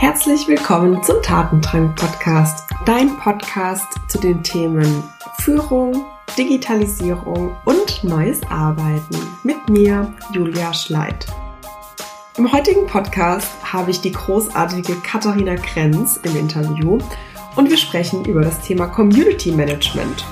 Herzlich willkommen zum Tatendrang Podcast, dein Podcast zu den Themen Führung, Digitalisierung und neues Arbeiten mit mir, Julia Schleid. Im heutigen Podcast habe ich die großartige Katharina Krenz im Interview und wir sprechen über das Thema Community Management.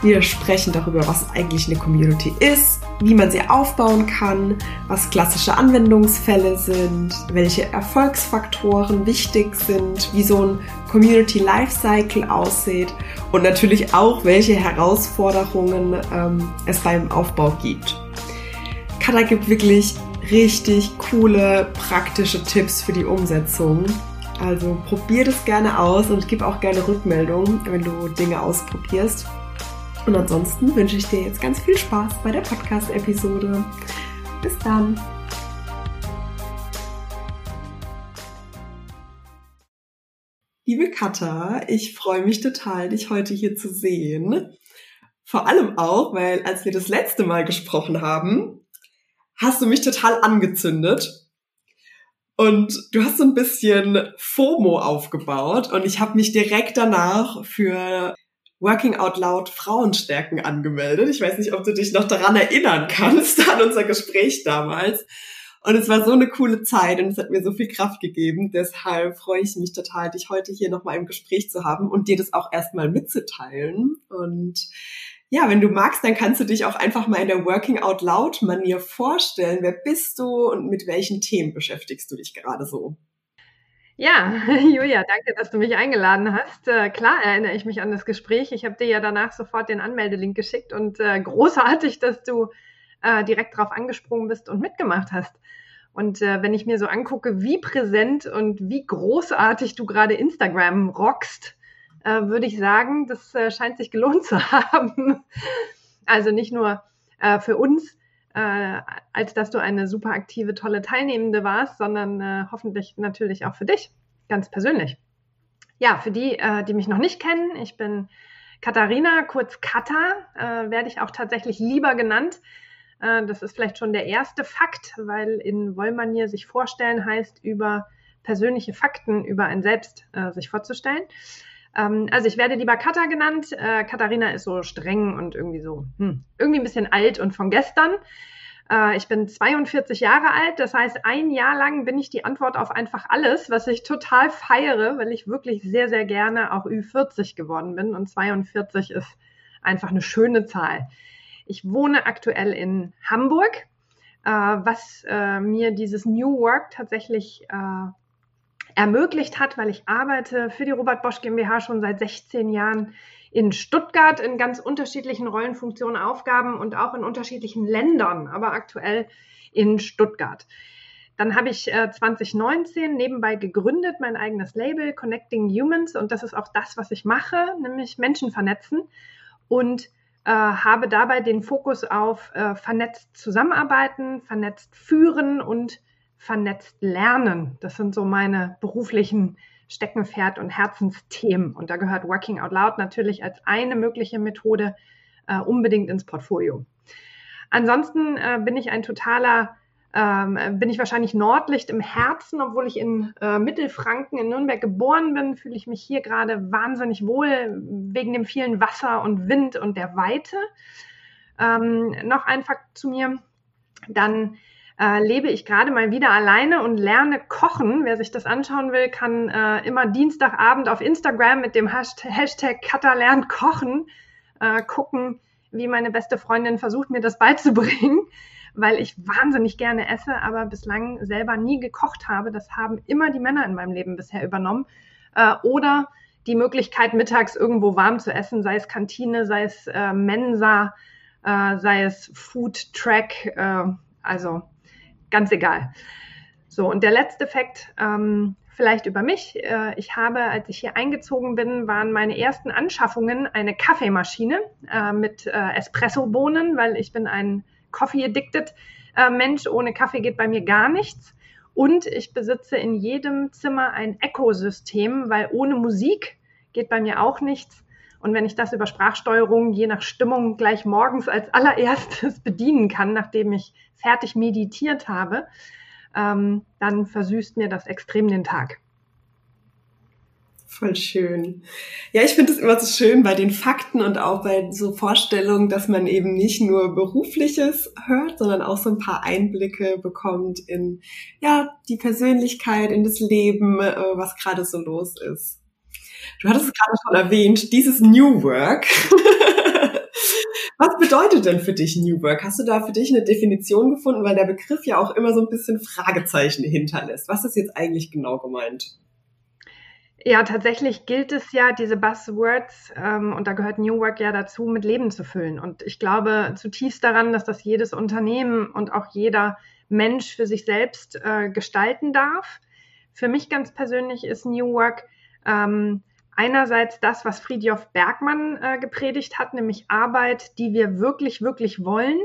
Wir sprechen darüber, was eigentlich eine Community ist, wie man sie aufbauen kann, was klassische Anwendungsfälle sind, welche Erfolgsfaktoren wichtig sind, wie so ein Community Lifecycle aussieht und natürlich auch, welche Herausforderungen ähm, es beim Aufbau gibt. Kata gibt wirklich richtig coole, praktische Tipps für die Umsetzung. Also probier das gerne aus und gib auch gerne Rückmeldung, wenn du Dinge ausprobierst. Und ansonsten wünsche ich dir jetzt ganz viel Spaß bei der Podcast-Episode. Bis dann! Liebe Katha, ich freue mich total, dich heute hier zu sehen. Vor allem auch, weil als wir das letzte Mal gesprochen haben, hast du mich total angezündet. Und du hast so ein bisschen FOMO aufgebaut und ich habe mich direkt danach für Working Out Loud Frauenstärken angemeldet. Ich weiß nicht, ob du dich noch daran erinnern kannst, an unser Gespräch damals. Und es war so eine coole Zeit und es hat mir so viel Kraft gegeben. Deshalb freue ich mich total, dich heute hier nochmal im Gespräch zu haben und dir das auch erstmal mitzuteilen. Und ja, wenn du magst, dann kannst du dich auch einfach mal in der Working Out Loud Manier vorstellen. Wer bist du und mit welchen Themen beschäftigst du dich gerade so? Ja, Julia, danke, dass du mich eingeladen hast. Äh, klar erinnere ich mich an das Gespräch. Ich habe dir ja danach sofort den Anmeldelink geschickt und äh, großartig, dass du äh, direkt darauf angesprungen bist und mitgemacht hast. Und äh, wenn ich mir so angucke, wie präsent und wie großartig du gerade Instagram rockst, äh, würde ich sagen, das äh, scheint sich gelohnt zu haben. Also nicht nur für uns, äh, als dass du eine super aktive, tolle Teilnehmende warst, sondern äh, hoffentlich natürlich auch für dich, ganz persönlich. Ja, für die, äh, die mich noch nicht kennen, ich bin Katharina, kurz Kata, äh, werde ich auch tatsächlich lieber genannt. Äh, das ist vielleicht schon der erste Fakt, weil in Wollmanier sich vorstellen heißt, über persönliche Fakten über ein Selbst äh, sich vorzustellen. Ähm, also ich werde lieber Katha genannt. Äh, Katharina ist so streng und irgendwie so, hm, irgendwie ein bisschen alt und von gestern. Äh, ich bin 42 Jahre alt, das heißt, ein Jahr lang bin ich die Antwort auf einfach alles, was ich total feiere, weil ich wirklich sehr, sehr gerne auch Ü40 geworden bin und 42 ist einfach eine schöne Zahl. Ich wohne aktuell in Hamburg, äh, was äh, mir dieses New Work tatsächlich äh, ermöglicht hat, weil ich arbeite für die Robert Bosch GmbH schon seit 16 Jahren in Stuttgart in ganz unterschiedlichen Rollenfunktionen, Aufgaben und auch in unterschiedlichen Ländern, aber aktuell in Stuttgart. Dann habe ich äh, 2019 nebenbei gegründet, mein eigenes Label Connecting Humans und das ist auch das, was ich mache, nämlich Menschen vernetzen und äh, habe dabei den Fokus auf äh, vernetzt zusammenarbeiten, vernetzt führen und vernetzt lernen. Das sind so meine beruflichen Steckenpferd und Herzensthemen. Und da gehört Working Out Loud natürlich als eine mögliche Methode äh, unbedingt ins Portfolio. Ansonsten äh, bin ich ein totaler, ähm, bin ich wahrscheinlich Nordlicht im Herzen, obwohl ich in äh, Mittelfranken in Nürnberg geboren bin, fühle ich mich hier gerade wahnsinnig wohl wegen dem vielen Wasser und Wind und der Weite. Ähm, noch ein Fakt zu mir. Dann äh, lebe ich gerade mal wieder alleine und lerne kochen. Wer sich das anschauen will, kann äh, immer Dienstagabend auf Instagram mit dem Hashtag Katalernt kochen äh, gucken, wie meine beste Freundin versucht, mir das beizubringen, weil ich wahnsinnig gerne esse, aber bislang selber nie gekocht habe. Das haben immer die Männer in meinem Leben bisher übernommen. Äh, oder die Möglichkeit, mittags irgendwo warm zu essen, sei es Kantine, sei es äh, Mensa, äh, sei es Food Track, also ganz egal. So, und der letzte Fakt, ähm, vielleicht über mich. Äh, ich habe, als ich hier eingezogen bin, waren meine ersten Anschaffungen eine Kaffeemaschine äh, mit äh, Espresso-Bohnen, weil ich bin ein Coffee-addicted äh, Mensch. Ohne Kaffee geht bei mir gar nichts. Und ich besitze in jedem Zimmer ein Echo-System, weil ohne Musik geht bei mir auch nichts. Und wenn ich das über Sprachsteuerung je nach Stimmung gleich morgens als allererstes bedienen kann, nachdem ich fertig meditiert habe, ähm, dann versüßt mir das extrem den Tag. Voll schön. Ja, ich finde es immer so schön bei den Fakten und auch bei so Vorstellungen, dass man eben nicht nur berufliches hört, sondern auch so ein paar Einblicke bekommt in ja die Persönlichkeit, in das Leben, äh, was gerade so los ist. Du hattest es gerade schon erwähnt, dieses New Work. Was bedeutet denn für dich New Work? Hast du da für dich eine Definition gefunden, weil der Begriff ja auch immer so ein bisschen Fragezeichen hinterlässt? Was ist jetzt eigentlich genau gemeint? Ja, tatsächlich gilt es ja, diese Buzzwords, ähm, und da gehört New Work ja dazu, mit Leben zu füllen. Und ich glaube zutiefst daran, dass das jedes Unternehmen und auch jeder Mensch für sich selbst äh, gestalten darf. Für mich ganz persönlich ist New Work ähm, einerseits das, was Friedjof Bergmann äh, gepredigt hat, nämlich Arbeit, die wir wirklich, wirklich wollen,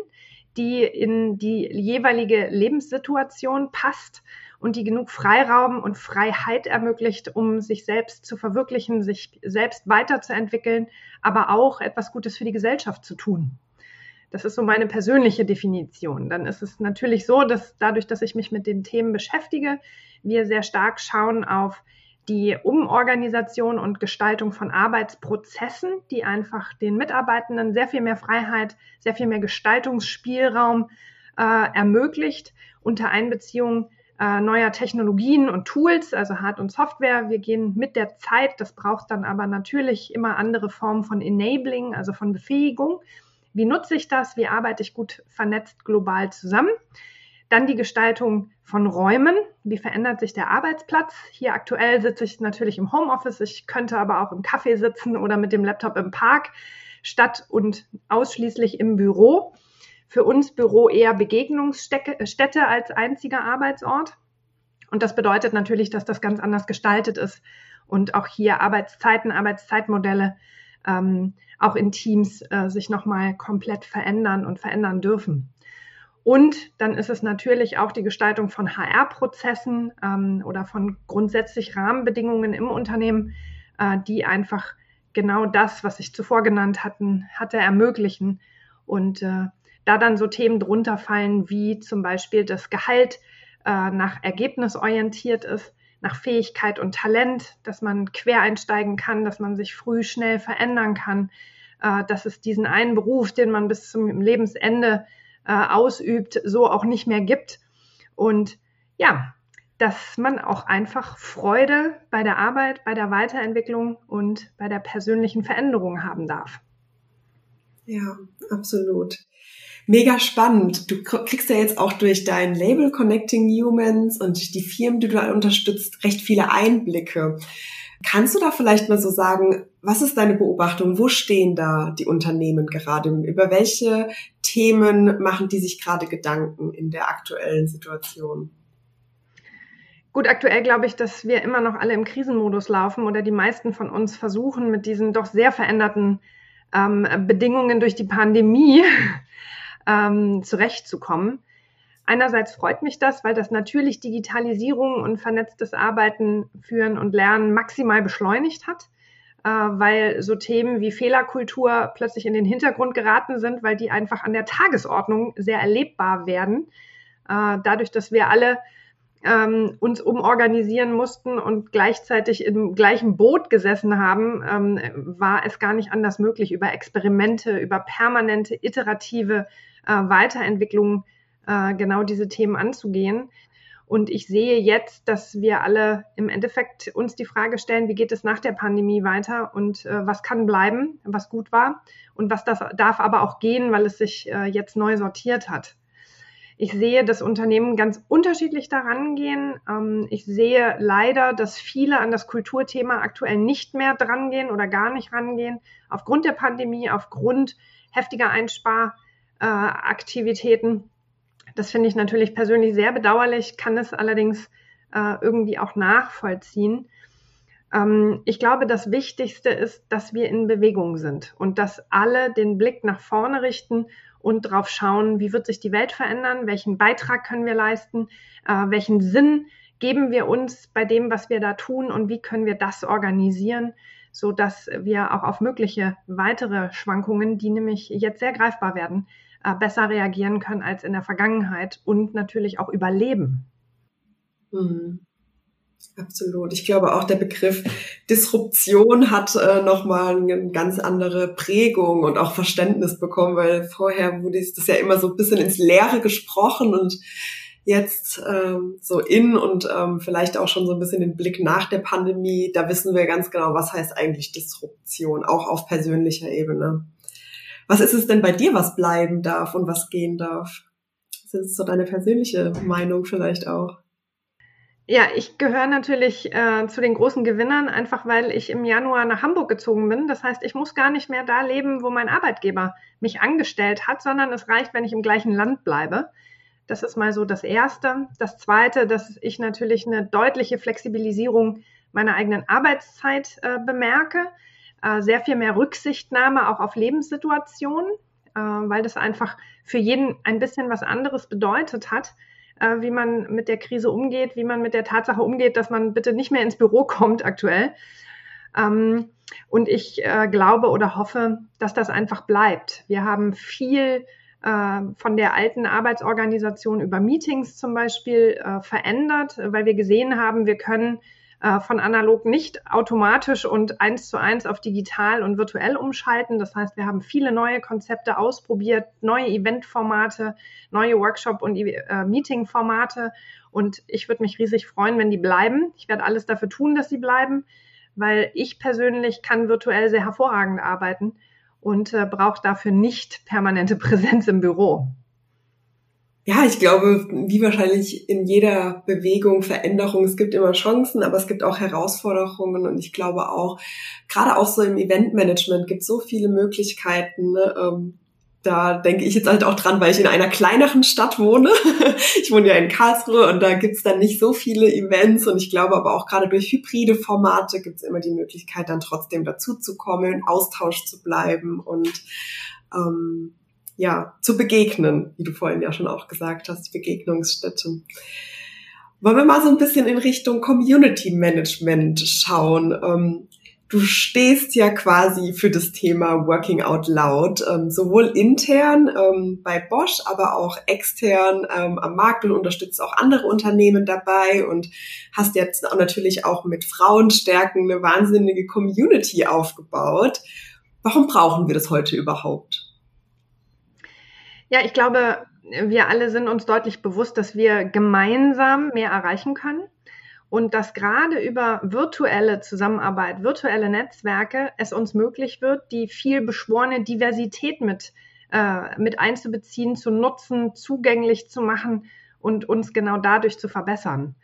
die in die jeweilige Lebenssituation passt und die genug Freiraum und Freiheit ermöglicht, um sich selbst zu verwirklichen, sich selbst weiterzuentwickeln, aber auch etwas Gutes für die Gesellschaft zu tun. Das ist so meine persönliche Definition. Dann ist es natürlich so, dass dadurch, dass ich mich mit den Themen beschäftige, wir sehr stark schauen auf die Umorganisation und Gestaltung von Arbeitsprozessen, die einfach den Mitarbeitenden sehr viel mehr Freiheit, sehr viel mehr Gestaltungsspielraum äh, ermöglicht unter Einbeziehung äh, neuer Technologien und Tools, also Hard- und Software. Wir gehen mit der Zeit. Das braucht dann aber natürlich immer andere Formen von Enabling, also von Befähigung. Wie nutze ich das? Wie arbeite ich gut vernetzt global zusammen? Dann die Gestaltung von Räumen. Wie verändert sich der Arbeitsplatz? Hier aktuell sitze ich natürlich im Homeoffice. Ich könnte aber auch im Café sitzen oder mit dem Laptop im Park statt und ausschließlich im Büro. Für uns Büro eher Begegnungsstätte als einziger Arbeitsort. Und das bedeutet natürlich, dass das ganz anders gestaltet ist und auch hier Arbeitszeiten, Arbeitszeitmodelle ähm, auch in Teams äh, sich nochmal komplett verändern und verändern dürfen. Und dann ist es natürlich auch die Gestaltung von HR-Prozessen ähm, oder von grundsätzlich Rahmenbedingungen im Unternehmen, äh, die einfach genau das, was ich zuvor genannt hatten, hatte ermöglichen. Und äh, da dann so Themen drunter fallen, wie zum Beispiel das Gehalt äh, nach Ergebnis orientiert ist, nach Fähigkeit und Talent, dass man quer einsteigen kann, dass man sich früh schnell verändern kann, äh, dass es diesen einen Beruf, den man bis zum Lebensende äh, ausübt, so auch nicht mehr gibt. Und ja, dass man auch einfach Freude bei der Arbeit, bei der Weiterentwicklung und bei der persönlichen Veränderung haben darf. Ja, absolut. Mega spannend. Du kriegst ja jetzt auch durch dein Label Connecting Humans und die Firmen, die du unterstützt, recht viele Einblicke. Kannst du da vielleicht mal so sagen, was ist deine Beobachtung? Wo stehen da die Unternehmen gerade? Über welche Themen machen die sich gerade Gedanken in der aktuellen Situation? Gut, aktuell glaube ich, dass wir immer noch alle im Krisenmodus laufen oder die meisten von uns versuchen, mit diesen doch sehr veränderten ähm, Bedingungen durch die Pandemie ähm, zurechtzukommen. Einerseits freut mich das, weil das natürlich Digitalisierung und vernetztes Arbeiten, Führen und Lernen maximal beschleunigt hat, äh, weil so Themen wie Fehlerkultur plötzlich in den Hintergrund geraten sind, weil die einfach an der Tagesordnung sehr erlebbar werden. Äh, dadurch, dass wir alle ähm, uns umorganisieren mussten und gleichzeitig im gleichen Boot gesessen haben, ähm, war es gar nicht anders möglich, über Experimente, über permanente, iterative äh, Weiterentwicklungen äh, genau diese Themen anzugehen. Und ich sehe jetzt, dass wir alle im Endeffekt uns die Frage stellen, wie geht es nach der Pandemie weiter und äh, was kann bleiben, was gut war und was das darf aber auch gehen, weil es sich äh, jetzt neu sortiert hat. Ich sehe, dass Unternehmen ganz unterschiedlich daran gehen. Ähm, ich sehe leider, dass viele an das Kulturthema aktuell nicht mehr drangehen oder gar nicht rangehen, aufgrund der Pandemie, aufgrund heftiger Einsparaktivitäten. Das finde ich natürlich persönlich sehr bedauerlich, kann es allerdings äh, irgendwie auch nachvollziehen. Ähm, ich glaube, das Wichtigste ist, dass wir in Bewegung sind und dass alle den Blick nach vorne richten und darauf schauen, wie wird sich die Welt verändern, welchen Beitrag können wir leisten, äh, welchen Sinn geben wir uns bei dem, was wir da tun und wie können wir das organisieren, so dass wir auch auf mögliche weitere Schwankungen, die nämlich jetzt sehr greifbar werden, äh, besser reagieren können als in der Vergangenheit und natürlich auch überleben. Mhm. Absolut. Ich glaube auch der Begriff Disruption hat äh, nochmal eine ganz andere Prägung und auch Verständnis bekommen, weil vorher wurde das ja immer so ein bisschen ins Leere gesprochen und jetzt ähm, so in und ähm, vielleicht auch schon so ein bisschen den Blick nach der Pandemie, da wissen wir ganz genau, was heißt eigentlich Disruption, auch auf persönlicher Ebene. Was ist es denn bei dir, was bleiben darf und was gehen darf? Das ist so deine persönliche Meinung vielleicht auch. Ja, ich gehöre natürlich äh, zu den großen Gewinnern, einfach weil ich im Januar nach Hamburg gezogen bin. Das heißt, ich muss gar nicht mehr da leben, wo mein Arbeitgeber mich angestellt hat, sondern es reicht, wenn ich im gleichen Land bleibe. Das ist mal so das Erste. Das Zweite, dass ich natürlich eine deutliche Flexibilisierung meiner eigenen Arbeitszeit äh, bemerke, äh, sehr viel mehr Rücksichtnahme auch auf Lebenssituationen, äh, weil das einfach für jeden ein bisschen was anderes bedeutet hat äh, wie man mit der Krise umgeht, wie man mit der Tatsache umgeht, dass man bitte nicht mehr ins Büro kommt aktuell. Ähm, und ich äh, glaube oder hoffe, dass das einfach bleibt. Wir haben viel von der alten Arbeitsorganisation über Meetings zum Beispiel verändert, weil wir gesehen haben, wir können von analog nicht automatisch und eins zu eins auf digital und virtuell umschalten. Das heißt, wir haben viele neue Konzepte ausprobiert, neue Eventformate, neue Workshop- und äh, Meeting-Formate. Und ich würde mich riesig freuen, wenn die bleiben. Ich werde alles dafür tun, dass sie bleiben, weil ich persönlich kann virtuell sehr hervorragend arbeiten und äh, brauche dafür nicht permanente Präsenz im Büro ja, ich glaube, wie wahrscheinlich in jeder Bewegung, Veränderung, es gibt immer Chancen, aber es gibt auch Herausforderungen und ich glaube auch, gerade auch so im Eventmanagement gibt es so viele Möglichkeiten. Ne? Ähm, da denke ich jetzt halt auch dran, weil ich in einer kleineren Stadt wohne. ich wohne ja in Karlsruhe und da gibt's dann nicht so viele Events und ich glaube aber auch gerade durch hybride Formate gibt's immer die Möglichkeit, dann trotzdem dazuzukommen, Austausch zu bleiben und ähm, ja, zu begegnen, wie du vorhin ja schon auch gesagt hast, die Begegnungsstätte. Wollen wir mal so ein bisschen in Richtung Community Management schauen? Ähm, du stehst ja quasi für das Thema Working Out Loud, ähm, sowohl intern ähm, bei Bosch, aber auch extern am Markt und unterstützt auch andere Unternehmen dabei und hast jetzt auch natürlich auch mit Frauenstärken eine wahnsinnige Community aufgebaut. Warum brauchen wir das heute überhaupt? Ja, ich glaube, wir alle sind uns deutlich bewusst, dass wir gemeinsam mehr erreichen können und dass gerade über virtuelle Zusammenarbeit, virtuelle Netzwerke es uns möglich wird, die viel beschworene Diversität mit, äh, mit einzubeziehen, zu nutzen, zugänglich zu machen und uns genau dadurch zu verbessern.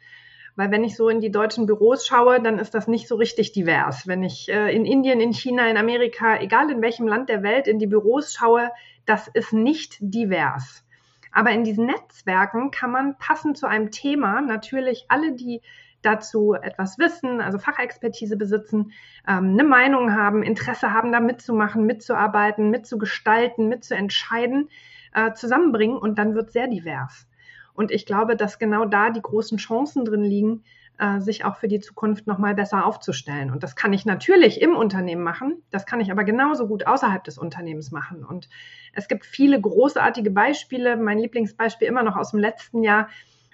Weil wenn ich so in die deutschen Büros schaue, dann ist das nicht so richtig divers. Wenn ich äh, in Indien, in China, in Amerika, egal in welchem Land der Welt, in die Büros schaue, das ist nicht divers. Aber in diesen Netzwerken kann man passend zu einem Thema natürlich alle, die dazu etwas wissen, also Fachexpertise besitzen, ähm, eine Meinung haben, Interesse haben, da mitzumachen, mitzuarbeiten, mitzugestalten, mitzuentscheiden, äh, zusammenbringen und dann wird sehr divers. Und ich glaube, dass genau da die großen Chancen drin liegen, äh, sich auch für die Zukunft nochmal besser aufzustellen. Und das kann ich natürlich im Unternehmen machen, das kann ich aber genauso gut außerhalb des Unternehmens machen. Und es gibt viele großartige Beispiele. Mein Lieblingsbeispiel immer noch aus dem letzten Jahr,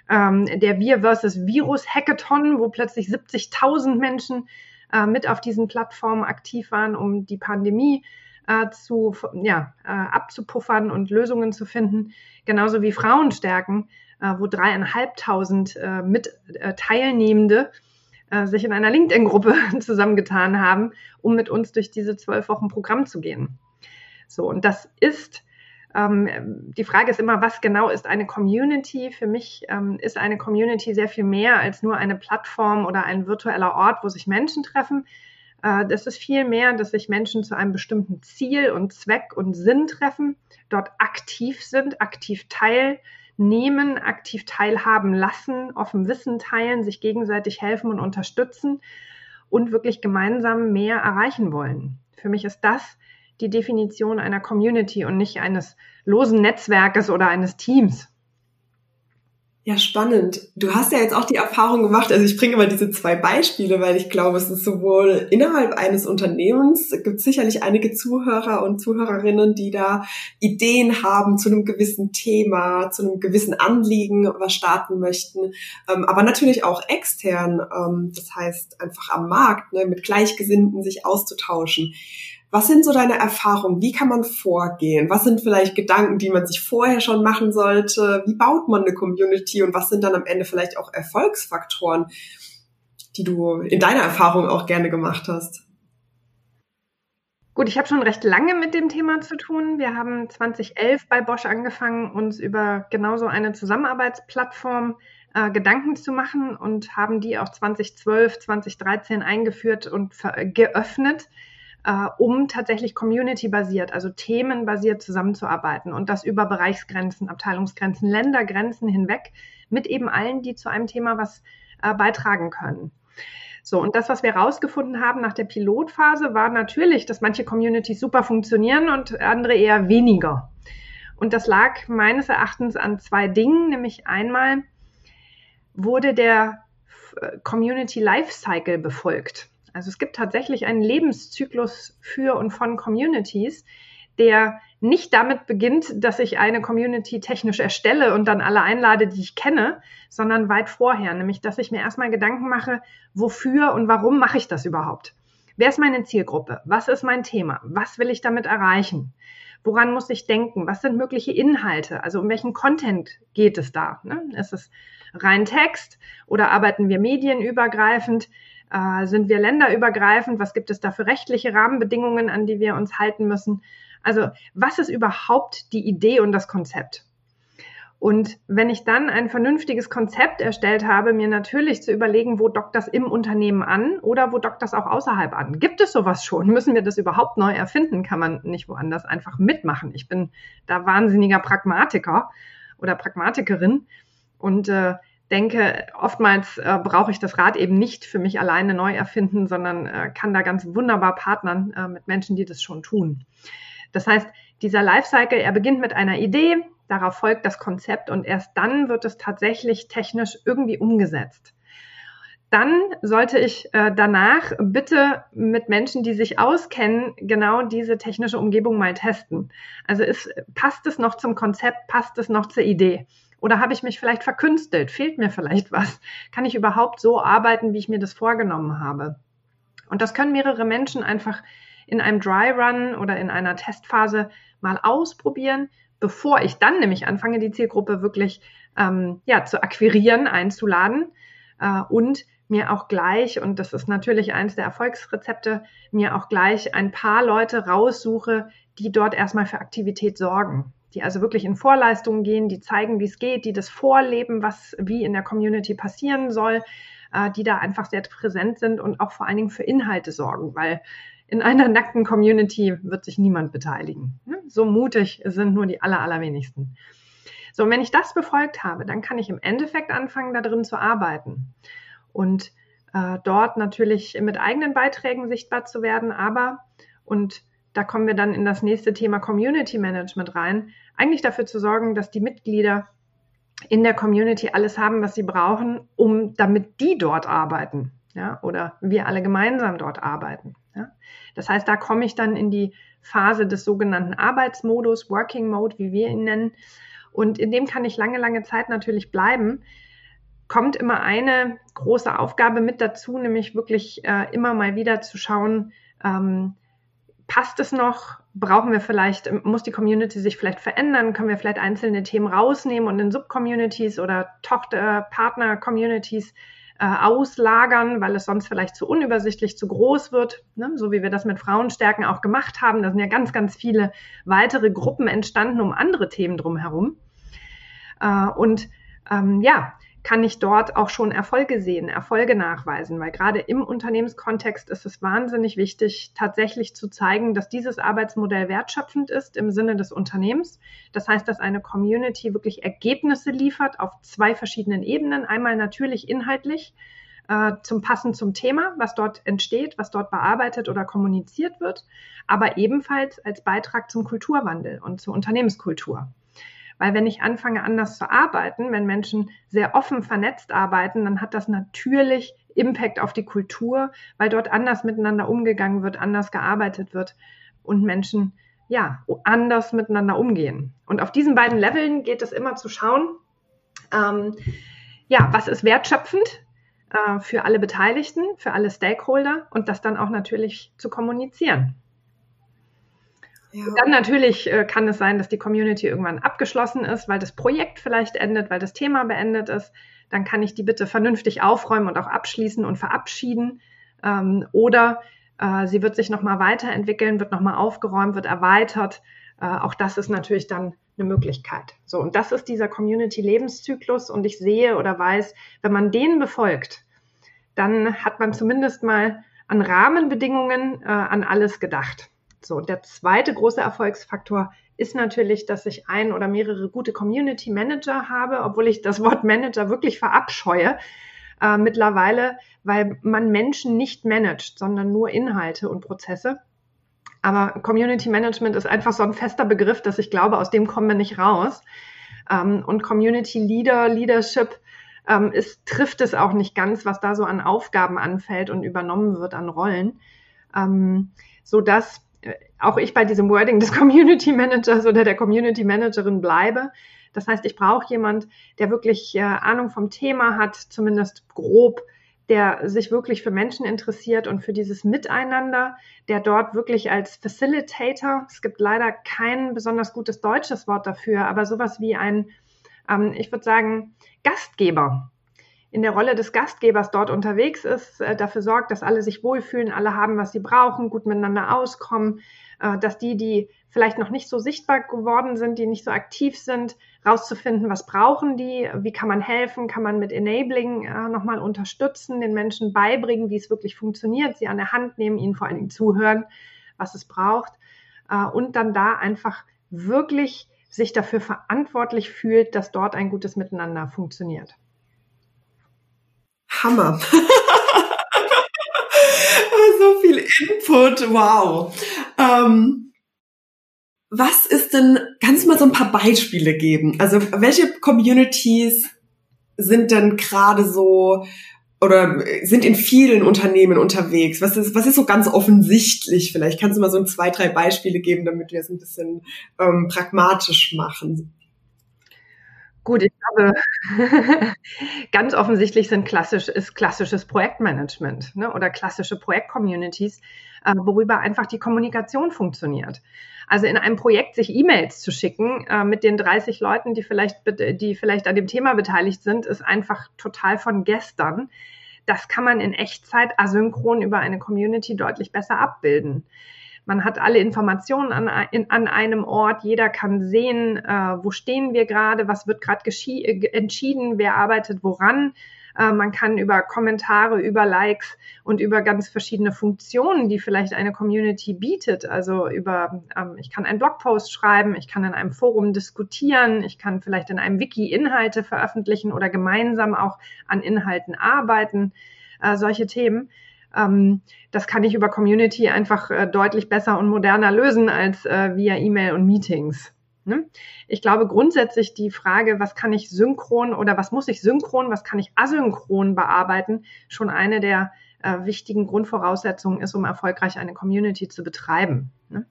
ähm, der Wir versus Virus Hackathon, wo plötzlich 70.000 Menschen äh, mit auf diesen Plattformen aktiv waren, um die Pandemie äh, zu, ja, äh, abzupuffern und Lösungen zu finden. Genauso wie Frauenstärken, äh, wo dreieinhalbtausend äh, mit äh, Teilnehmende äh, sich in einer LinkedIn-Gruppe zusammengetan haben, um mit uns durch diese zwölf Wochen Programm zu gehen. So, und das ist ähm, die Frage ist immer, was genau ist eine Community? Für mich ähm, ist eine Community sehr viel mehr als nur eine Plattform oder ein virtueller Ort, wo sich Menschen treffen. Äh, das ist viel mehr, dass sich Menschen zu einem bestimmten Ziel und Zweck und Sinn treffen, dort aktiv sind, aktiv teil nehmen, aktiv teilhaben lassen, offen Wissen teilen, sich gegenseitig helfen und unterstützen und wirklich gemeinsam mehr erreichen wollen. Für mich ist das die Definition einer Community und nicht eines losen Netzwerkes oder eines Teams. Ja, spannend. Du hast ja jetzt auch die Erfahrung gemacht, also ich bringe immer diese zwei Beispiele, weil ich glaube, es ist sowohl innerhalb eines Unternehmens, gibt sicherlich einige Zuhörer und Zuhörerinnen, die da Ideen haben zu einem gewissen Thema, zu einem gewissen Anliegen, was starten möchten, ähm, aber natürlich auch extern, ähm, das heißt einfach am Markt, ne, mit Gleichgesinnten sich auszutauschen. Was sind so deine Erfahrungen? Wie kann man vorgehen? Was sind vielleicht Gedanken, die man sich vorher schon machen sollte? Wie baut man eine Community und was sind dann am Ende vielleicht auch Erfolgsfaktoren, die du in deiner Erfahrung auch gerne gemacht hast? Gut, ich habe schon recht lange mit dem Thema zu tun. Wir haben 2011 bei Bosch angefangen, uns über genauso eine Zusammenarbeitsplattform äh, Gedanken zu machen und haben die auch 2012, 2013 eingeführt und geöffnet äh, um tatsächlich community-basiert, also themenbasiert zusammenzuarbeiten und das über Bereichsgrenzen, Abteilungsgrenzen, Ländergrenzen hinweg mit eben allen, die zu einem Thema was äh, beitragen können. So, und das, was wir herausgefunden haben nach der Pilotphase, war natürlich, dass manche Communities super funktionieren und andere eher weniger. Und das lag meines Erachtens an zwei Dingen, nämlich einmal wurde der äh, Community Lifecycle befolgt. Also es gibt tatsächlich einen Lebenszyklus für und von Communities, der nicht damit beginnt, dass ich eine Community technisch erstelle und dann alle einlade, die ich kenne, sondern weit vorher, nämlich dass ich mir erstmal Gedanken mache, wofür und warum mache ich das überhaupt? Wer ist meine Zielgruppe? Was ist mein Thema? Was will ich damit erreichen? Woran muss ich denken? Was sind mögliche Inhalte? Also um welchen Content geht es da? Ne? Ist es rein Text oder arbeiten wir medienübergreifend? Äh, sind wir länderübergreifend? Was gibt es da für rechtliche Rahmenbedingungen, an die wir uns halten müssen? Also was ist überhaupt die Idee und das Konzept? Und wenn ich dann ein vernünftiges Konzept erstellt habe, mir natürlich zu überlegen, wo dockt das im Unternehmen an oder wo dockt das auch außerhalb an? Gibt es sowas schon? Müssen wir das überhaupt neu erfinden? Kann man nicht woanders einfach mitmachen? Ich bin da wahnsinniger Pragmatiker oder Pragmatikerin und äh, denke, oftmals äh, brauche ich das Rad eben nicht für mich alleine neu erfinden, sondern äh, kann da ganz wunderbar partnern äh, mit Menschen, die das schon tun. Das heißt, dieser Lifecycle, er beginnt mit einer Idee, darauf folgt das Konzept und erst dann wird es tatsächlich technisch irgendwie umgesetzt. Dann sollte ich äh, danach bitte mit Menschen, die sich auskennen, genau diese technische Umgebung mal testen. Also ist, passt es noch zum Konzept, passt es noch zur Idee? Oder habe ich mich vielleicht verkünstelt? Fehlt mir vielleicht was? Kann ich überhaupt so arbeiten, wie ich mir das vorgenommen habe? Und das können mehrere Menschen einfach in einem Dry Run oder in einer Testphase mal ausprobieren, bevor ich dann nämlich anfange, die Zielgruppe wirklich ähm, ja, zu akquirieren, einzuladen äh, und mir auch gleich, und das ist natürlich eines der Erfolgsrezepte, mir auch gleich ein paar Leute raussuche, die dort erstmal für Aktivität sorgen die also wirklich in Vorleistungen gehen, die zeigen, wie es geht, die das vorleben, was wie in der Community passieren soll, äh, die da einfach sehr präsent sind und auch vor allen Dingen für Inhalte sorgen, weil in einer nackten Community wird sich niemand beteiligen. Ne? So mutig sind nur die aller, allerwenigsten. So, und wenn ich das befolgt habe, dann kann ich im Endeffekt anfangen, da drin zu arbeiten und äh, dort natürlich mit eigenen Beiträgen sichtbar zu werden, aber und da kommen wir dann in das nächste Thema Community Management rein, eigentlich dafür zu sorgen, dass die Mitglieder in der Community alles haben, was sie brauchen, um damit die dort arbeiten, ja, oder wir alle gemeinsam dort arbeiten. Ja. Das heißt, da komme ich dann in die Phase des sogenannten Arbeitsmodus, Working Mode, wie wir ihn nennen. Und in dem kann ich lange, lange Zeit natürlich bleiben. Kommt immer eine große Aufgabe mit dazu, nämlich wirklich äh, immer mal wieder zu schauen, ähm, passt es noch? Brauchen wir vielleicht, muss die Community sich vielleicht verändern? Können wir vielleicht einzelne Themen rausnehmen und in Subcommunities oder Tochter, Partner, Communities äh, auslagern, weil es sonst vielleicht zu unübersichtlich, zu groß wird, ne? so wie wir das mit Frauenstärken auch gemacht haben. Da sind ja ganz, ganz viele weitere Gruppen entstanden um andere Themen drumherum. Äh, und ähm, ja, kann ich dort auch schon Erfolge sehen, Erfolge nachweisen, weil gerade im Unternehmenskontext ist es wahnsinnig wichtig, tatsächlich zu zeigen, dass dieses Arbeitsmodell wertschöpfend ist im Sinne des Unternehmens. Das heißt, dass eine Community wirklich Ergebnisse liefert auf zwei verschiedenen Ebenen. Einmal natürlich inhaltlich äh, zum Passen zum Thema, was dort entsteht, was dort bearbeitet oder kommuniziert wird, aber ebenfalls als Beitrag zum Kulturwandel und zur Unternehmenskultur. Weil wenn ich anfange anders zu arbeiten, wenn Menschen sehr offen vernetzt arbeiten, dann hat das natürlich Impact auf die Kultur, weil dort anders miteinander umgegangen wird, anders gearbeitet wird und Menschen ja anders miteinander umgehen. Und auf diesen beiden Leveln geht es immer zu schauen, ähm, ja, was ist wertschöpfend äh, für alle Beteiligten, für alle Stakeholder und das dann auch natürlich zu kommunizieren. Ja. Dann natürlich äh, kann es sein, dass die Community irgendwann abgeschlossen ist, weil das Projekt vielleicht endet, weil das Thema beendet ist. Dann kann ich die bitte vernünftig aufräumen und auch abschließen und verabschieden. Ähm, oder äh, sie wird sich nochmal weiterentwickeln, wird nochmal aufgeräumt, wird erweitert. Äh, auch das ist natürlich dann eine Möglichkeit. So, und das ist dieser Community-Lebenszyklus. Und ich sehe oder weiß, wenn man den befolgt, dann hat man zumindest mal an Rahmenbedingungen äh, an alles gedacht. So, der zweite große Erfolgsfaktor ist natürlich, dass ich ein oder mehrere gute Community Manager habe, obwohl ich das Wort Manager wirklich verabscheue äh, mittlerweile, weil man Menschen nicht managt, sondern nur Inhalte und Prozesse. Aber Community Management ist einfach so ein fester Begriff, dass ich glaube, aus dem kommen wir nicht raus. Ähm, und Community Leader, Leadership ähm, ist, trifft es auch nicht ganz, was da so an Aufgaben anfällt und übernommen wird an Rollen. Ähm, so dass auch ich bei diesem Wording des Community Managers oder der Community Managerin bleibe. Das heißt, ich brauche jemand, der wirklich äh, Ahnung vom Thema hat, zumindest grob, der sich wirklich für Menschen interessiert und für dieses Miteinander, der dort wirklich als Facilitator, es gibt leider kein besonders gutes deutsches Wort dafür, aber sowas wie ein, ähm, ich würde sagen, Gastgeber in der Rolle des Gastgebers dort unterwegs ist, äh, dafür sorgt, dass alle sich wohlfühlen, alle haben, was sie brauchen, gut miteinander auskommen, äh, dass die, die vielleicht noch nicht so sichtbar geworden sind, die nicht so aktiv sind, rauszufinden, was brauchen die, wie kann man helfen, kann man mit Enabling äh, nochmal unterstützen, den Menschen beibringen, wie es wirklich funktioniert, sie an der Hand nehmen, ihnen vor allen Dingen zuhören, was es braucht äh, und dann da einfach wirklich sich dafür verantwortlich fühlt, dass dort ein gutes Miteinander funktioniert. Hammer. so viel Input, wow. Ähm, was ist denn, kannst du mal so ein paar Beispiele geben? Also welche Communities sind denn gerade so oder sind in vielen Unternehmen unterwegs? Was ist, was ist so ganz offensichtlich vielleicht? Kannst du mal so ein zwei, drei Beispiele geben, damit wir es ein bisschen ähm, pragmatisch machen? Gut, ich glaube, ganz offensichtlich sind klassisch, ist klassisches Projektmanagement ne, oder klassische Projektcommunities, äh, worüber einfach die Kommunikation funktioniert. Also in einem Projekt sich E-Mails zu schicken äh, mit den 30 Leuten, die vielleicht, die vielleicht an dem Thema beteiligt sind, ist einfach total von gestern. Das kann man in Echtzeit asynchron über eine Community deutlich besser abbilden. Man hat alle Informationen an, in, an einem Ort. Jeder kann sehen, äh, wo stehen wir gerade, was wird gerade äh, entschieden, wer arbeitet woran. Äh, man kann über Kommentare, über Likes und über ganz verschiedene Funktionen, die vielleicht eine Community bietet, also über, ähm, ich kann einen Blogpost schreiben, ich kann in einem Forum diskutieren, ich kann vielleicht in einem Wiki Inhalte veröffentlichen oder gemeinsam auch an Inhalten arbeiten, äh, solche Themen. Ähm, das kann ich über Community einfach äh, deutlich besser und moderner lösen als äh, via E-Mail und Meetings. Ne? Ich glaube grundsätzlich die Frage, was kann ich synchron oder was muss ich synchron, was kann ich asynchron bearbeiten, schon eine der äh, wichtigen Grundvoraussetzungen ist, um erfolgreich eine Community zu betreiben. Ne?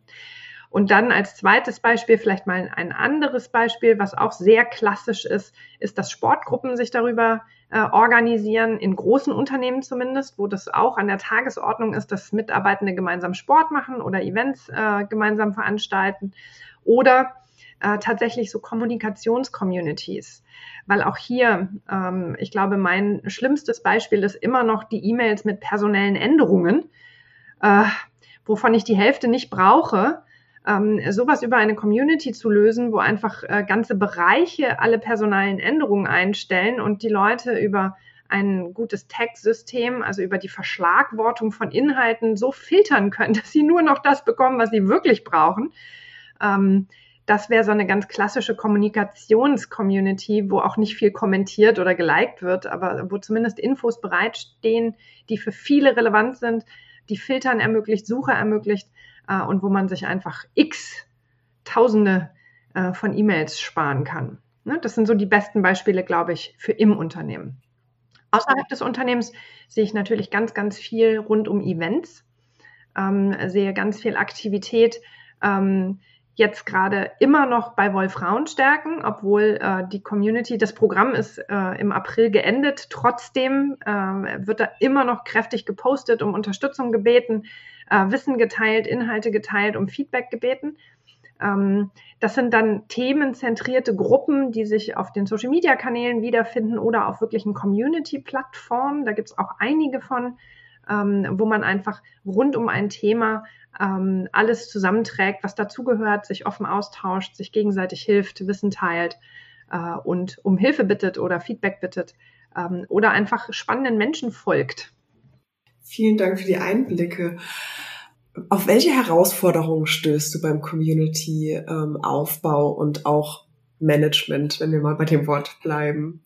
Und dann als zweites Beispiel, vielleicht mal ein anderes Beispiel, was auch sehr klassisch ist, ist, dass Sportgruppen sich darüber äh, organisieren, in großen Unternehmen zumindest, wo das auch an der Tagesordnung ist, dass Mitarbeitende gemeinsam Sport machen oder Events äh, gemeinsam veranstalten oder äh, tatsächlich so Kommunikationscommunities. Weil auch hier, ähm, ich glaube, mein schlimmstes Beispiel ist immer noch die E-Mails mit personellen Änderungen, äh, wovon ich die Hälfte nicht brauche ähm, sowas über eine Community zu lösen, wo einfach äh, ganze Bereiche alle personalen Änderungen einstellen und die Leute über ein gutes Tag-System, also über die Verschlagwortung von Inhalten so filtern können, dass sie nur noch das bekommen, was sie wirklich brauchen. Ähm, das wäre so eine ganz klassische Kommunikations-Community, wo auch nicht viel kommentiert oder geliked wird, aber wo zumindest Infos bereitstehen, die für viele relevant sind, die Filtern ermöglicht, Suche ermöglicht äh, und wo man sich einfach x Tausende äh, von E-Mails sparen kann. Ne? Das sind so die besten Beispiele, glaube ich, für im Unternehmen. Außerhalb des Unternehmens sehe ich natürlich ganz, ganz viel rund um Events, ähm, sehe ganz viel Aktivität. Ähm, jetzt gerade immer noch bei Wolfrauen stärken, obwohl äh, die Community, das Programm ist äh, im April geendet. Trotzdem äh, wird da immer noch kräftig gepostet, um Unterstützung gebeten, äh, Wissen geteilt, Inhalte geteilt, um Feedback gebeten. Ähm, das sind dann themenzentrierte Gruppen, die sich auf den Social-Media-Kanälen wiederfinden oder auf wirklichen Community-Plattformen. Da gibt es auch einige von, ähm, wo man einfach rund um ein Thema ähm, alles zusammenträgt, was dazugehört, sich offen austauscht, sich gegenseitig hilft, Wissen teilt äh, und um Hilfe bittet oder Feedback bittet ähm, oder einfach spannenden Menschen folgt. Vielen Dank für die Einblicke. Auf welche Herausforderungen stößt du beim Community-Aufbau ähm, und auch Management, wenn wir mal bei dem Wort bleiben?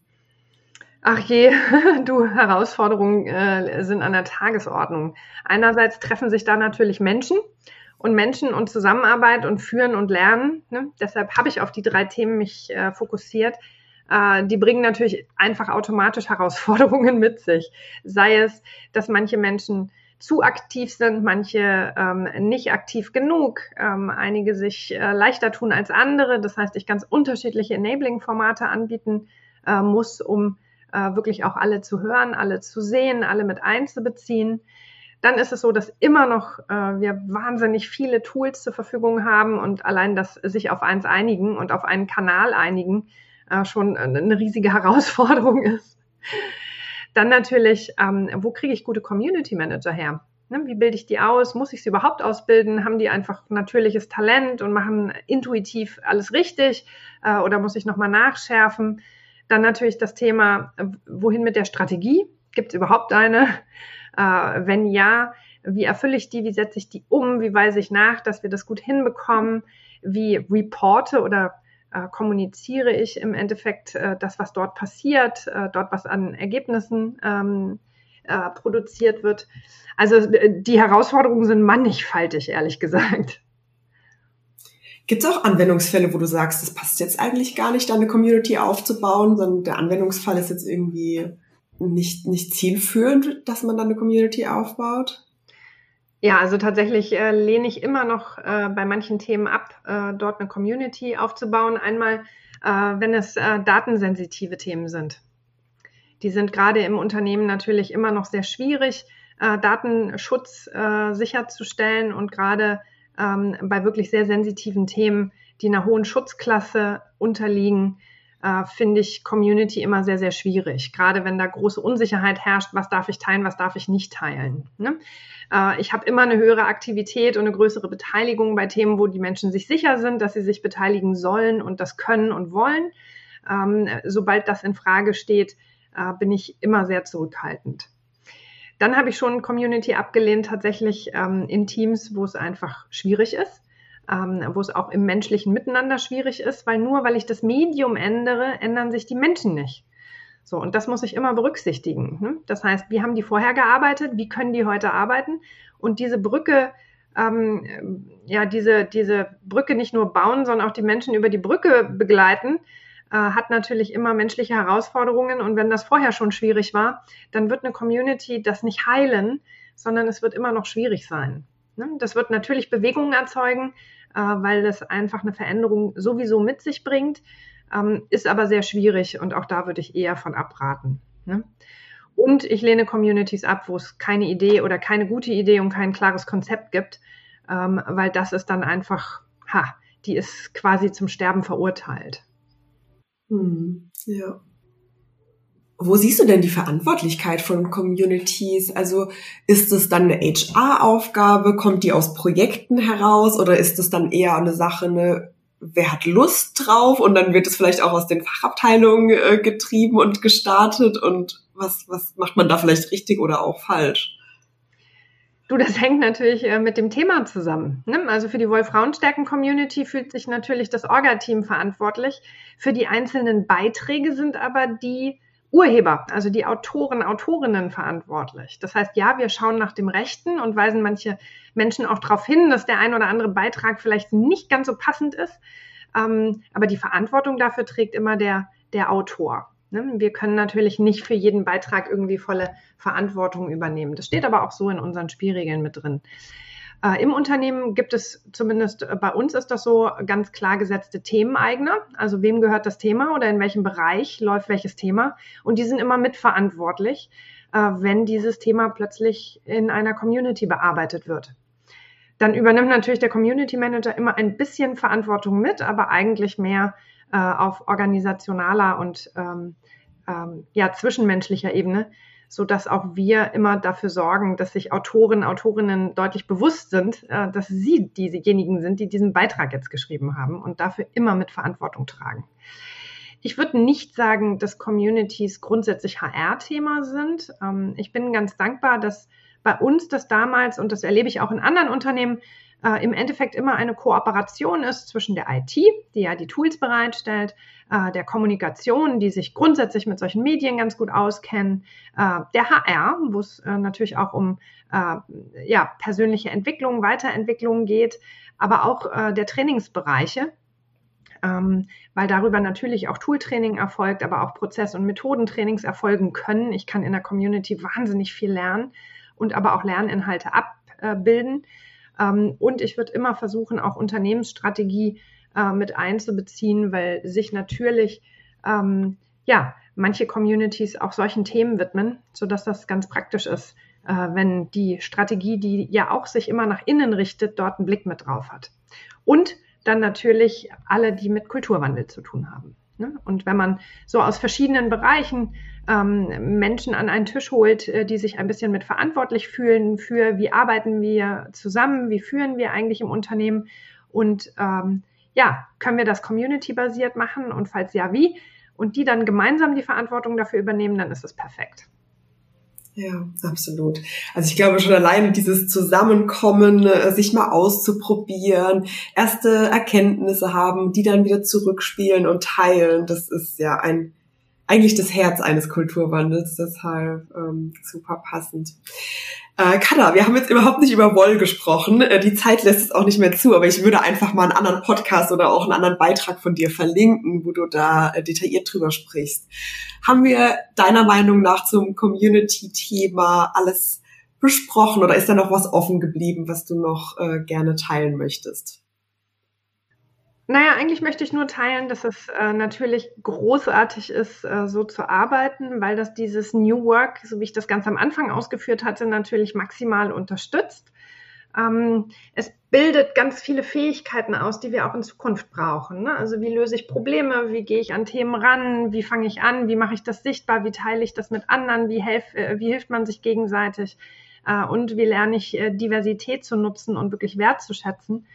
Ach je, du, Herausforderungen äh, sind an der Tagesordnung. Einerseits treffen sich da natürlich Menschen und Menschen und Zusammenarbeit und Führen und Lernen. Ne? Deshalb habe ich auf die drei Themen mich äh, fokussiert. Äh, die bringen natürlich einfach automatisch Herausforderungen mit sich. Sei es, dass manche Menschen zu aktiv sind, manche ähm, nicht aktiv genug, ähm, einige sich äh, leichter tun als andere. Das heißt, ich ganz unterschiedliche Enabling-Formate anbieten äh, muss, um äh, wirklich auch alle zu hören, alle zu sehen, alle mit einzubeziehen. Dann ist es so, dass immer noch äh, wir wahnsinnig viele Tools zur Verfügung haben und allein das sich auf eins einigen und auf einen Kanal einigen äh, schon eine riesige Herausforderung ist. Dann natürlich, ähm, wo kriege ich gute Community Manager her? Ne, wie bilde ich die aus? Muss ich sie überhaupt ausbilden? Haben die einfach natürliches Talent und machen intuitiv alles richtig? Äh, oder muss ich nochmal nachschärfen? Dann natürlich das Thema, wohin mit der Strategie? Gibt es überhaupt eine? Äh, wenn ja, wie erfülle ich die? Wie setze ich die um? Wie weise ich nach, dass wir das gut hinbekommen? Wie reporte oder äh, kommuniziere ich im Endeffekt äh, das, was dort passiert, äh, dort, was an Ergebnissen ähm, äh, produziert wird? Also die Herausforderungen sind mannigfaltig, ehrlich gesagt. Gibt es auch Anwendungsfälle, wo du sagst, das passt jetzt eigentlich gar nicht, da eine Community aufzubauen, sondern der Anwendungsfall ist jetzt irgendwie nicht, nicht zielführend, dass man dann eine Community aufbaut? Ja, also tatsächlich äh, lehne ich immer noch äh, bei manchen Themen ab, äh, dort eine Community aufzubauen. Einmal, äh, wenn es äh, datensensitive Themen sind. Die sind gerade im Unternehmen natürlich immer noch sehr schwierig, äh, Datenschutz sicherzustellen und gerade ähm, bei wirklich sehr sensitiven Themen, die einer hohen Schutzklasse unterliegen, äh, finde ich Community immer sehr, sehr schwierig. Gerade wenn da große Unsicherheit herrscht, was darf ich teilen, was darf ich nicht teilen. Ne? Äh, ich habe immer eine höhere Aktivität und eine größere Beteiligung bei Themen, wo die Menschen sich sicher sind, dass sie sich beteiligen sollen und das können und wollen. Ähm, sobald das in Frage steht, äh, bin ich immer sehr zurückhaltend. Dann habe ich schon Community abgelehnt, tatsächlich ähm, in Teams, wo es einfach schwierig ist, ähm, wo es auch im menschlichen Miteinander schwierig ist, weil nur weil ich das Medium ändere, ändern sich die Menschen nicht. So, und das muss ich immer berücksichtigen. Ne? Das heißt, wie haben die vorher gearbeitet? Wie können die heute arbeiten? Und diese Brücke, ähm, ja, diese, diese Brücke nicht nur bauen, sondern auch die Menschen über die Brücke begleiten, äh, hat natürlich immer menschliche Herausforderungen. Und wenn das vorher schon schwierig war, dann wird eine Community das nicht heilen, sondern es wird immer noch schwierig sein. Ne? Das wird natürlich Bewegungen erzeugen, äh, weil das einfach eine Veränderung sowieso mit sich bringt, ähm, ist aber sehr schwierig und auch da würde ich eher von abraten. Ne? Und ich lehne Communities ab, wo es keine Idee oder keine gute Idee und kein klares Konzept gibt, ähm, weil das ist dann einfach, ha, die ist quasi zum Sterben verurteilt. Hm, ja. Wo siehst du denn die Verantwortlichkeit von Communities? Also ist es dann eine HR-Aufgabe? Kommt die aus Projekten heraus? Oder ist es dann eher eine Sache, eine, wer hat Lust drauf? Und dann wird es vielleicht auch aus den Fachabteilungen äh, getrieben und gestartet. Und was, was macht man da vielleicht richtig oder auch falsch? Du, das hängt natürlich äh, mit dem Thema zusammen. Ne? Also für die Wolf-Frauenstärken-Community fühlt sich natürlich das Orga-Team verantwortlich. Für die einzelnen Beiträge sind aber die Urheber, also die Autoren, Autorinnen verantwortlich. Das heißt, ja, wir schauen nach dem Rechten und weisen manche Menschen auch darauf hin, dass der ein oder andere Beitrag vielleicht nicht ganz so passend ist. Ähm, aber die Verantwortung dafür trägt immer der, der Autor. Ne? Wir können natürlich nicht für jeden Beitrag irgendwie volle Verantwortung übernehmen. Das steht aber auch so in unseren Spielregeln mit drin. Äh, Im Unternehmen gibt es, zumindest bei uns ist das so, ganz klar gesetzte Themeneigner. Also wem gehört das Thema oder in welchem Bereich läuft welches Thema. Und die sind immer mitverantwortlich, äh, wenn dieses Thema plötzlich in einer Community bearbeitet wird. Dann übernimmt natürlich der Community Manager immer ein bisschen Verantwortung mit, aber eigentlich mehr äh, auf organisationaler und ähm, ähm, ja, zwischenmenschlicher Ebene so dass auch wir immer dafür sorgen, dass sich Autoren, Autorinnen deutlich bewusst sind, äh, dass sie diejenigen sind, die diesen Beitrag jetzt geschrieben haben und dafür immer mit Verantwortung tragen. Ich würde nicht sagen, dass Communities grundsätzlich HR-Thema sind. Ähm, ich bin ganz dankbar, dass bei uns das damals, und das erlebe ich auch in anderen Unternehmen, äh, im Endeffekt immer eine Kooperation ist zwischen der IT, die ja die Tools bereitstellt, äh, der Kommunikation, die sich grundsätzlich mit solchen Medien ganz gut auskennen, äh, der HR, wo es äh, natürlich auch um äh, ja, persönliche Entwicklung, Weiterentwicklung geht, aber auch äh, der Trainingsbereiche. Ähm, weil darüber natürlich auch Tooltraining erfolgt, aber auch Prozess- und Methodentrainings erfolgen können. Ich kann in der Community wahnsinnig viel lernen und aber auch Lerninhalte abbilden. Ähm, und ich würde immer versuchen, auch Unternehmensstrategie äh, mit einzubeziehen, weil sich natürlich ähm, ja manche Communities auch solchen Themen widmen, sodass das ganz praktisch ist, äh, wenn die Strategie, die ja auch sich immer nach innen richtet, dort einen Blick mit drauf hat. Und dann natürlich alle, die mit Kulturwandel zu tun haben. Ne? Und wenn man so aus verschiedenen Bereichen ähm, Menschen an einen Tisch holt, äh, die sich ein bisschen mit verantwortlich fühlen für, wie arbeiten wir zusammen, wie führen wir eigentlich im Unternehmen und ähm, ja, können wir das community-basiert machen und falls ja, wie? Und die dann gemeinsam die Verantwortung dafür übernehmen, dann ist es perfekt. Ja, absolut. Also ich glaube schon alleine dieses Zusammenkommen, äh, sich mal auszuprobieren, erste Erkenntnisse haben, die dann wieder zurückspielen und teilen, das ist ja ein eigentlich das Herz eines Kulturwandels, deshalb ähm, super passend. Äh, Kada, wir haben jetzt überhaupt nicht über Woll gesprochen. Äh, die Zeit lässt es auch nicht mehr zu, aber ich würde einfach mal einen anderen Podcast oder auch einen anderen Beitrag von dir verlinken, wo du da äh, detailliert drüber sprichst. Haben wir deiner Meinung nach zum Community-Thema alles besprochen oder ist da noch was offen geblieben, was du noch äh, gerne teilen möchtest? Naja, eigentlich möchte ich nur teilen, dass es äh, natürlich großartig ist, äh, so zu arbeiten, weil das dieses New Work, so wie ich das ganz am Anfang ausgeführt hatte, natürlich maximal unterstützt. Ähm, es bildet ganz viele Fähigkeiten aus, die wir auch in Zukunft brauchen. Ne? Also wie löse ich Probleme, wie gehe ich an Themen ran, wie fange ich an, wie mache ich das sichtbar, wie teile ich das mit anderen, wie, helf, äh, wie hilft man sich gegenseitig äh, und wie lerne ich äh, Diversität zu nutzen und wirklich wertzuschätzen.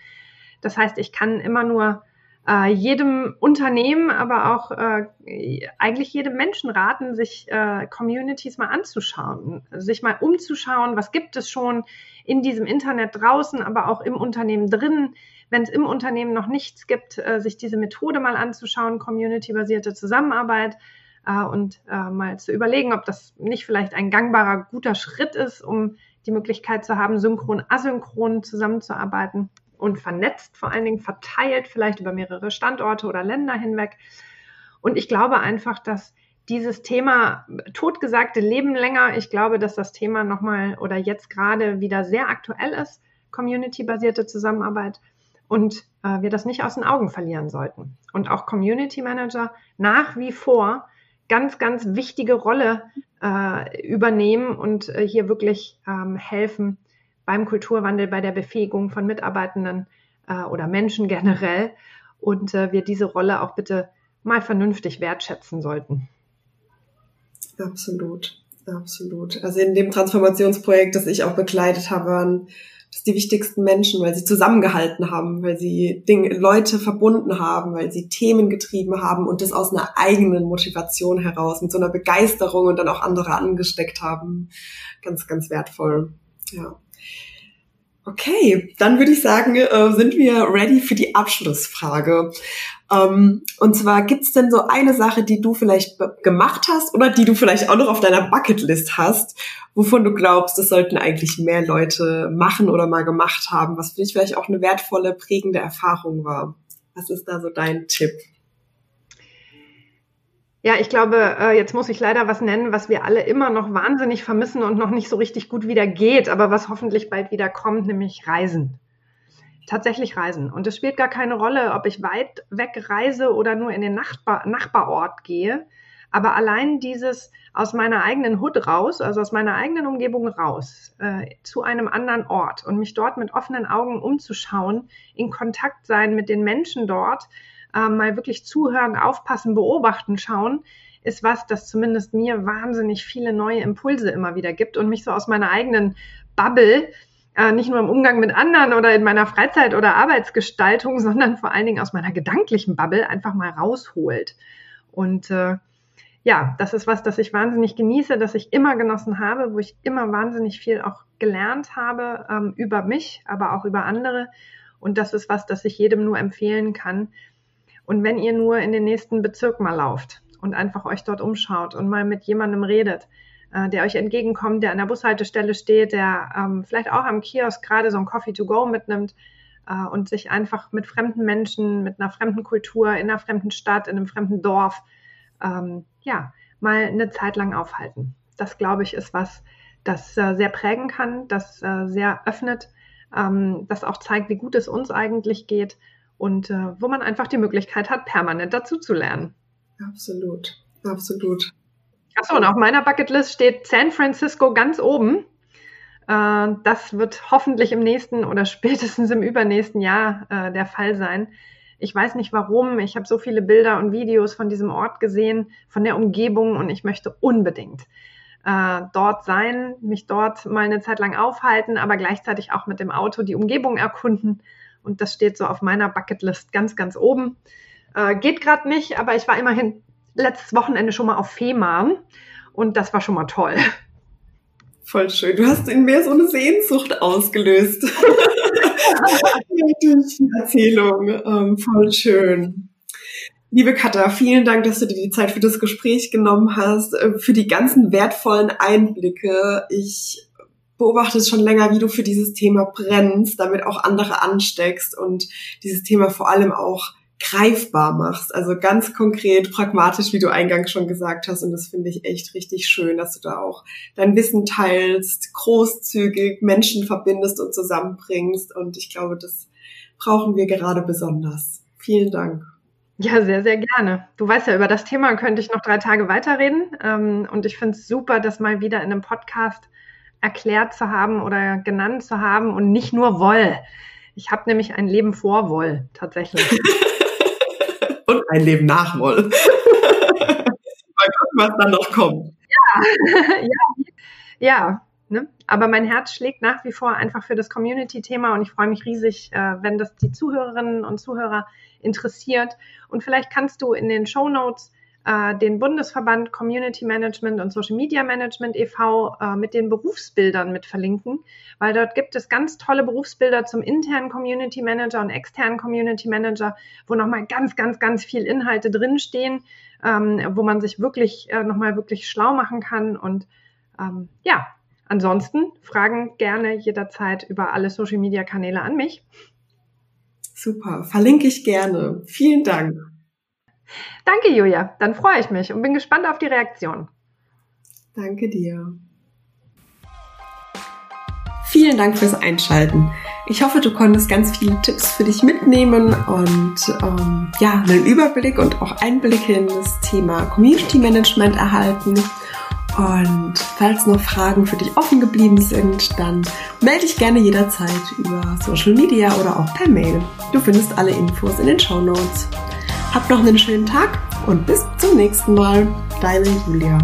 Das heißt, ich kann immer nur äh, jedem Unternehmen, aber auch äh, eigentlich jedem Menschen raten, sich äh, Communities mal anzuschauen, sich mal umzuschauen, was gibt es schon in diesem Internet draußen, aber auch im Unternehmen drin. Wenn es im Unternehmen noch nichts gibt, äh, sich diese Methode mal anzuschauen, community-basierte Zusammenarbeit äh, und äh, mal zu überlegen, ob das nicht vielleicht ein gangbarer, guter Schritt ist, um die Möglichkeit zu haben, synchron, asynchron zusammenzuarbeiten und vernetzt, vor allen Dingen verteilt, vielleicht über mehrere Standorte oder Länder hinweg. Und ich glaube einfach, dass dieses Thema totgesagte Leben länger, ich glaube, dass das Thema nochmal oder jetzt gerade wieder sehr aktuell ist, community-basierte Zusammenarbeit und äh, wir das nicht aus den Augen verlieren sollten. Und auch Community Manager nach wie vor ganz, ganz wichtige Rolle äh, übernehmen und äh, hier wirklich ähm, helfen, beim Kulturwandel, bei der Befähigung von Mitarbeitenden äh, oder Menschen generell und äh, wir diese Rolle auch bitte mal vernünftig wertschätzen sollten. Absolut, absolut. Also in dem Transformationsprojekt, das ich auch begleitet habe, waren das die wichtigsten Menschen, weil sie zusammengehalten haben, weil sie Dinge, Leute verbunden haben, weil sie Themen getrieben haben und das aus einer eigenen Motivation heraus, mit so einer Begeisterung und dann auch andere angesteckt haben. Ganz, ganz wertvoll. Ja. Okay, dann würde ich sagen, äh, sind wir ready für die Abschlussfrage. Ähm, und zwar gibt's denn so eine Sache, die du vielleicht gemacht hast oder die du vielleicht auch noch auf deiner Bucketlist hast, wovon du glaubst, das sollten eigentlich mehr Leute machen oder mal gemacht haben, was für dich vielleicht auch eine wertvolle, prägende Erfahrung war? Was ist da so dein Tipp? Ja, ich glaube, äh, jetzt muss ich leider was nennen, was wir alle immer noch wahnsinnig vermissen und noch nicht so richtig gut wieder geht, aber was hoffentlich bald wieder kommt, nämlich Reisen. Tatsächlich Reisen. Und es spielt gar keine Rolle, ob ich weit weg reise oder nur in den Nachbar Nachbarort gehe. Aber allein dieses aus meiner eigenen Hut raus, also aus meiner eigenen Umgebung raus, äh, zu einem anderen Ort und mich dort mit offenen Augen umzuschauen, in Kontakt sein mit den Menschen dort, äh, mal wirklich zuhören, aufpassen, beobachten, schauen, ist was, das zumindest mir wahnsinnig viele neue Impulse immer wieder gibt und mich so aus meiner eigenen Bubble, äh, nicht nur im Umgang mit anderen oder in meiner Freizeit oder Arbeitsgestaltung, sondern vor allen Dingen aus meiner gedanklichen Bubble einfach mal rausholt. Und äh, ja, das ist was, das ich wahnsinnig genieße, das ich immer genossen habe, wo ich immer wahnsinnig viel auch gelernt habe ähm, über mich, aber auch über andere. Und das ist was, das ich jedem nur empfehlen kann, und wenn ihr nur in den nächsten Bezirk mal lauft und einfach euch dort umschaut und mal mit jemandem redet, äh, der euch entgegenkommt, der an der Bushaltestelle steht, der ähm, vielleicht auch am Kiosk gerade so ein Coffee to go mitnimmt äh, und sich einfach mit fremden Menschen, mit einer fremden Kultur, in einer fremden Stadt, in einem fremden Dorf, ähm, ja, mal eine Zeit lang aufhalten. Das, glaube ich, ist was, das äh, sehr prägen kann, das äh, sehr öffnet, ähm, das auch zeigt, wie gut es uns eigentlich geht und äh, wo man einfach die Möglichkeit hat, permanent dazu zu lernen. Absolut, absolut. Achso, und auf meiner Bucketlist steht San Francisco ganz oben. Äh, das wird hoffentlich im nächsten oder spätestens im übernächsten Jahr äh, der Fall sein. Ich weiß nicht warum. Ich habe so viele Bilder und Videos von diesem Ort gesehen, von der Umgebung und ich möchte unbedingt äh, dort sein, mich dort mal eine Zeit lang aufhalten, aber gleichzeitig auch mit dem Auto die Umgebung erkunden und das steht so auf meiner Bucketlist ganz, ganz oben. Äh, geht gerade nicht, aber ich war immerhin letztes Wochenende schon mal auf Fehmarn und das war schon mal toll. Voll schön. Du hast in mir so eine Sehnsucht ausgelöst. Durch die Erzählung. Ähm, voll schön. Liebe Katha, vielen Dank, dass du dir die Zeit für das Gespräch genommen hast, äh, für die ganzen wertvollen Einblicke. Ich beobachte es schon länger, wie du für dieses Thema brennst, damit auch andere ansteckst und dieses Thema vor allem auch greifbar machst. Also ganz konkret, pragmatisch, wie du eingangs schon gesagt hast. Und das finde ich echt richtig schön, dass du da auch dein Wissen teilst, großzügig Menschen verbindest und zusammenbringst. Und ich glaube, das brauchen wir gerade besonders. Vielen Dank. Ja, sehr, sehr gerne. Du weißt ja, über das Thema könnte ich noch drei Tage weiterreden. Ähm, und ich finde es super, dass mal wieder in einem Podcast erklärt zu haben oder genannt zu haben und nicht nur Woll. Ich habe nämlich ein Leben vor Woll, tatsächlich. und ein Leben nach Woll. Mal gucken, was dann noch kommt. Ja, ja, ja. Ne? Aber mein Herz schlägt nach wie vor einfach für das Community-Thema und ich freue mich riesig, äh, wenn das die Zuhörerinnen und Zuhörer interessiert. Und vielleicht kannst du in den Show Notes äh, den Bundesverband Community Management und Social Media Management e.V. Äh, mit den Berufsbildern mit verlinken, weil dort gibt es ganz tolle Berufsbilder zum internen Community Manager und externen Community Manager, wo nochmal ganz, ganz, ganz viel Inhalte drinstehen, ähm, wo man sich wirklich äh, nochmal wirklich schlau machen kann und ähm, ja, ansonsten Fragen gerne jederzeit über alle Social Media Kanäle an mich. Super, verlinke ich gerne. Vielen Dank. Danke, Julia. Dann freue ich mich und bin gespannt auf die Reaktion. Danke dir. Vielen Dank fürs Einschalten. Ich hoffe, du konntest ganz viele Tipps für dich mitnehmen und ähm, ja, einen Überblick und auch Einblicke in das Thema Community Management erhalten. Und falls noch Fragen für dich offen geblieben sind, dann melde dich gerne jederzeit über Social Media oder auch per Mail. Du findest alle Infos in den Show Notes. Habt noch einen schönen Tag und bis zum nächsten Mal. Deine Julia.